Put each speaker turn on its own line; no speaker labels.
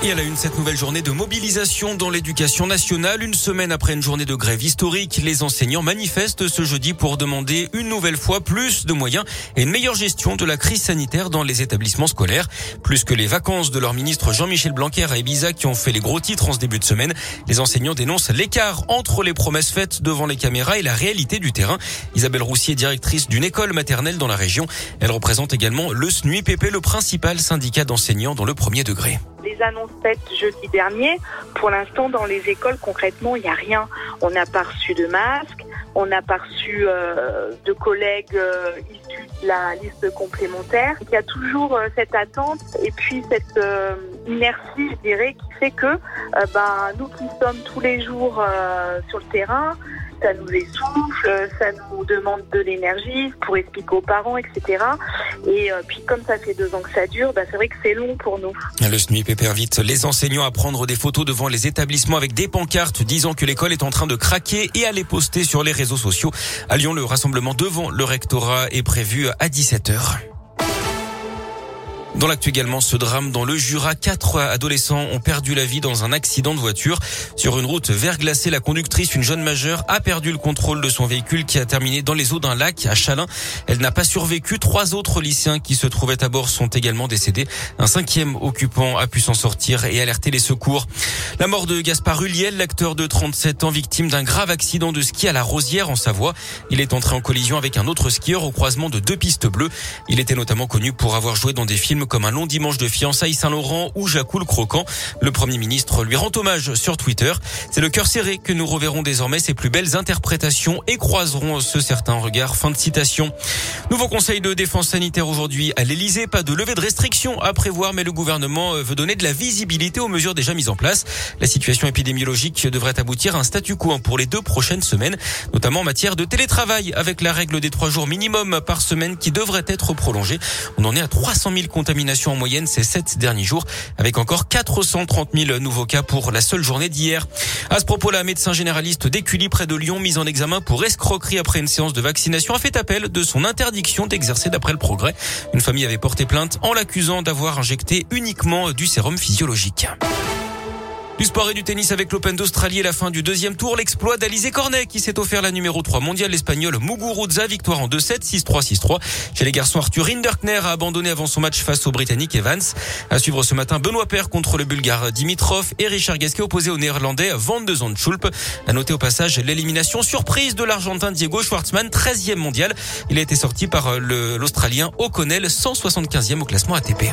Et à la une, cette nouvelle journée de mobilisation dans l'éducation nationale. Une semaine après une journée de grève historique, les enseignants manifestent ce jeudi pour demander une nouvelle fois plus de moyens et une meilleure gestion de la crise sanitaire dans les établissements scolaires. Plus que les vacances de leur ministre Jean-Michel Blanquer à Ibiza qui ont fait les gros titres en ce début de semaine, les enseignants dénoncent l'écart entre les promesses faites devant les caméras et la réalité du terrain. Isabelle Roussier, directrice d'une école maternelle dans la région, elle représente également le SNUIPP, le principal syndicat d'enseignants dans le premier degré
les annonces faites jeudi dernier. Pour l'instant, dans les écoles, concrètement, il n'y a rien. On n'a pas reçu de masques, on n'a pas reçu euh, de collègues euh, issus de la liste complémentaire. Il y a toujours euh, cette attente et puis cette inertie, je dirais, qui fait que ben, nous qui sommes tous les jours sur le terrain, ça nous essouffle, ça nous demande de l'énergie pour expliquer aux parents, etc. Et euh, puis comme ça fait deux ans que ça dure, bah, c'est vrai que c'est long pour nous.
Le SNUIP invite les enseignants à prendre des photos devant les établissements avec des pancartes disant que l'école est en train de craquer et à les poster sur les réseaux sociaux. À Lyon, le rassemblement devant le rectorat est prévu à 17h. Dans l'actu également, ce drame dans le Jura, quatre adolescents ont perdu la vie dans un accident de voiture. Sur une route verglacée, la conductrice, une jeune majeure, a perdu le contrôle de son véhicule qui a terminé dans les eaux d'un lac à Chalin. Elle n'a pas survécu. Trois autres lycéens qui se trouvaient à bord sont également décédés. Un cinquième occupant a pu s'en sortir et alerter les secours. La mort de Gaspard Huliel, l'acteur de 37 ans, victime d'un grave accident de ski à la Rosière en Savoie. Il est entré en collision avec un autre skieur au croisement de deux pistes bleues. Il était notamment connu pour avoir joué dans des films comme Un long dimanche de fiançailles Saint-Laurent ou Jacou le Croquant. Le Premier ministre lui rend hommage sur Twitter. C'est le cœur serré que nous reverrons désormais ses plus belles interprétations et croiserons ce certain regard. Fin de citation. Nouveau conseil de défense sanitaire aujourd'hui à l'Elysée. Pas de levée de restrictions à prévoir, mais le gouvernement veut donner de la visibilité aux mesures déjà mises en place. La situation épidémiologique devrait aboutir à un statu quo pour les deux prochaines semaines, notamment en matière de télétravail, avec la règle des trois jours minimum par semaine qui devrait être prolongée. On en est à 300 000 contaminations en moyenne ces sept derniers jours, avec encore 430 000 nouveaux cas pour la seule journée d'hier. À ce propos, la médecin généraliste d'Écully près de Lyon, mise en examen pour escroquerie après une séance de vaccination, a fait appel de son interdiction d'exercer d'après le progrès. Une famille avait porté plainte en l'accusant d'avoir injecté uniquement du sérum physiologique. Du sport et du tennis avec l'Open d'Australie et la fin du deuxième tour. L'exploit d'Alizé Cornet qui s'est offert la numéro 3 mondiale espagnole Muguruza. Victoire en 2-7, 6-3, 6-3. Chez les garçons, Arthur Rinderkner a abandonné avant son match face au Britannique Evans. À suivre ce matin, Benoît Paire contre le Bulgare Dimitrov et Richard Gasquet opposé au Néerlandais Van de Zandschulp. À noter au passage l'élimination surprise de l'Argentin Diego Schwartzmann, 13e mondial. Il a été sorti par l'Australien O'Connell, 175e au classement ATP.